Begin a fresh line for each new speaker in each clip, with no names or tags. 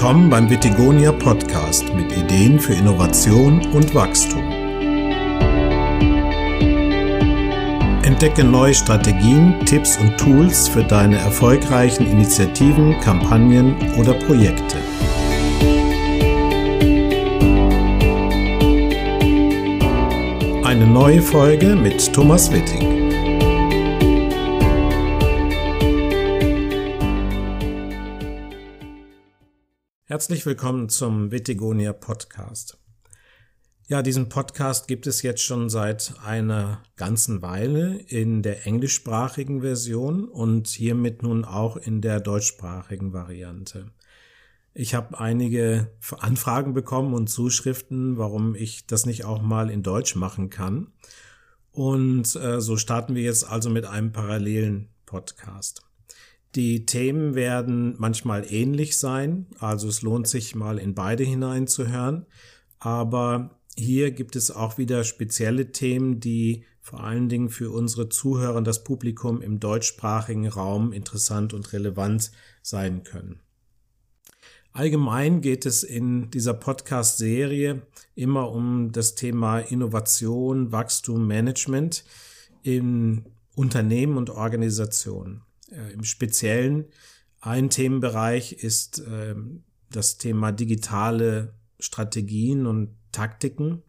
Willkommen beim Vitigonia Podcast mit Ideen für Innovation und Wachstum. Entdecke neue Strategien, Tipps und Tools für deine erfolgreichen Initiativen, Kampagnen oder Projekte. Eine neue Folge mit Thomas Witting. Herzlich willkommen zum Vitigonia Podcast. Ja, diesen Podcast gibt es jetzt schon seit einer ganzen Weile in der englischsprachigen Version und hiermit nun auch in der deutschsprachigen Variante. Ich habe einige Anfragen bekommen und Zuschriften, warum ich das nicht auch mal in Deutsch machen kann. Und äh, so starten wir jetzt also mit einem parallelen Podcast. Die Themen werden manchmal ähnlich sein, also es lohnt sich mal in beide hineinzuhören, aber hier gibt es auch wieder spezielle Themen, die vor allen Dingen für unsere Zuhörer, das Publikum im deutschsprachigen Raum interessant und relevant sein können. Allgemein geht es in dieser Podcast-Serie immer um das Thema Innovation, Wachstum, Management in Unternehmen und Organisationen. Äh, Im Speziellen ein Themenbereich ist äh, das Thema digitale Strategien und Taktiken.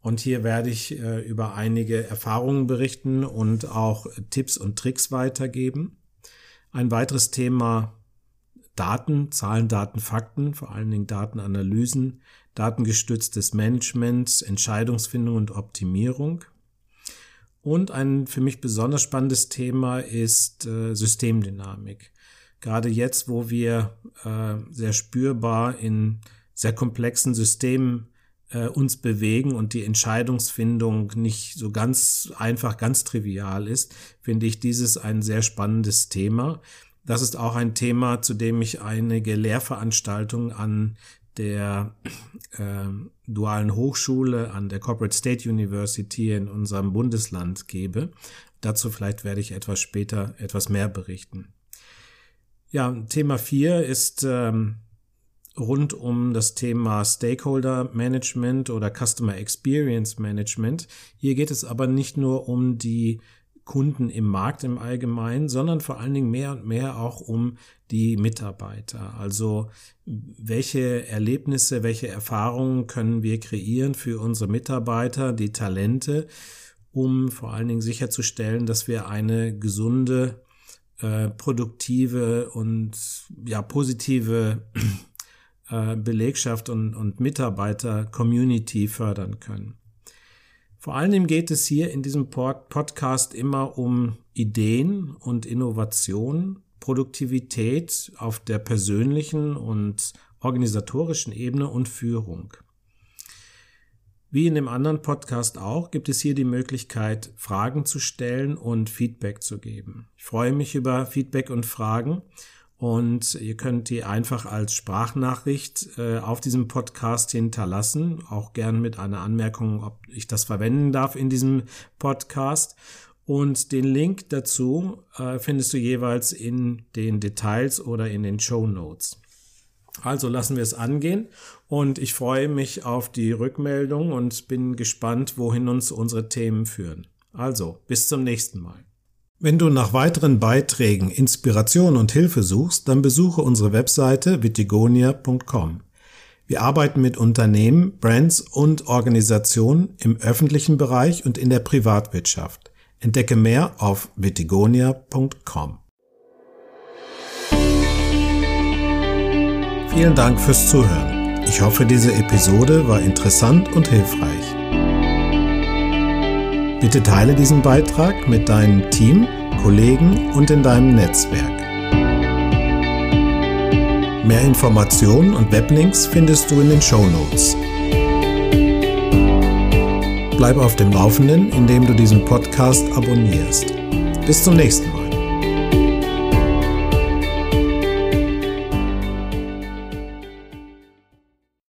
Und hier werde ich äh, über einige Erfahrungen berichten und auch Tipps und Tricks weitergeben. Ein weiteres Thema Daten, Zahlen, Daten, Fakten, vor allen Dingen Datenanalysen, datengestütztes Management, Entscheidungsfindung und Optimierung. Und ein für mich besonders spannendes Thema ist äh, Systemdynamik. Gerade jetzt, wo wir äh, sehr spürbar in sehr komplexen Systemen äh, uns bewegen und die Entscheidungsfindung nicht so ganz einfach, ganz trivial ist, finde ich dieses ein sehr spannendes Thema. Das ist auch ein Thema, zu dem ich einige Lehrveranstaltungen an der äh, dualen Hochschule an der Corporate State University in unserem Bundesland gebe. Dazu vielleicht werde ich etwas später etwas mehr berichten. Ja, Thema 4 ist ähm, rund um das Thema Stakeholder Management oder Customer Experience Management. Hier geht es aber nicht nur um die Kunden im Markt im Allgemeinen, sondern vor allen Dingen mehr und mehr auch um die Mitarbeiter. Also welche Erlebnisse, welche Erfahrungen können wir kreieren für unsere Mitarbeiter, die Talente, um vor allen Dingen sicherzustellen, dass wir eine gesunde, äh, produktive und ja positive äh, Belegschaft und, und Mitarbeiter-Community fördern können. Vor allem geht es hier in diesem Podcast immer um Ideen und Innovation, Produktivität auf der persönlichen und organisatorischen Ebene und Führung. Wie in dem anderen Podcast auch, gibt es hier die Möglichkeit, Fragen zu stellen und Feedback zu geben. Ich freue mich über Feedback und Fragen und ihr könnt die einfach als Sprachnachricht äh, auf diesem Podcast hinterlassen, auch gern mit einer Anmerkung, ob ich das verwenden darf in diesem Podcast. Und den Link dazu äh, findest du jeweils in den Details oder in den Show Notes. Also lassen wir es angehen und ich freue mich auf die Rückmeldung und bin gespannt, wohin uns unsere Themen führen. Also, bis zum nächsten Mal. Wenn du nach weiteren Beiträgen Inspiration und Hilfe suchst, dann besuche unsere Webseite vitigonia.com. Wir arbeiten mit Unternehmen, Brands und Organisationen im öffentlichen Bereich und in der Privatwirtschaft. Entdecke mehr auf vitigonia.com. Vielen Dank fürs Zuhören. Ich hoffe, diese Episode war interessant und hilfreich. Bitte teile diesen Beitrag mit deinem Team, Kollegen und in deinem Netzwerk. Mehr Informationen und Weblinks findest du in den Show Notes. Bleib auf dem Laufenden, indem du diesen Podcast abonnierst. Bis zum nächsten Mal.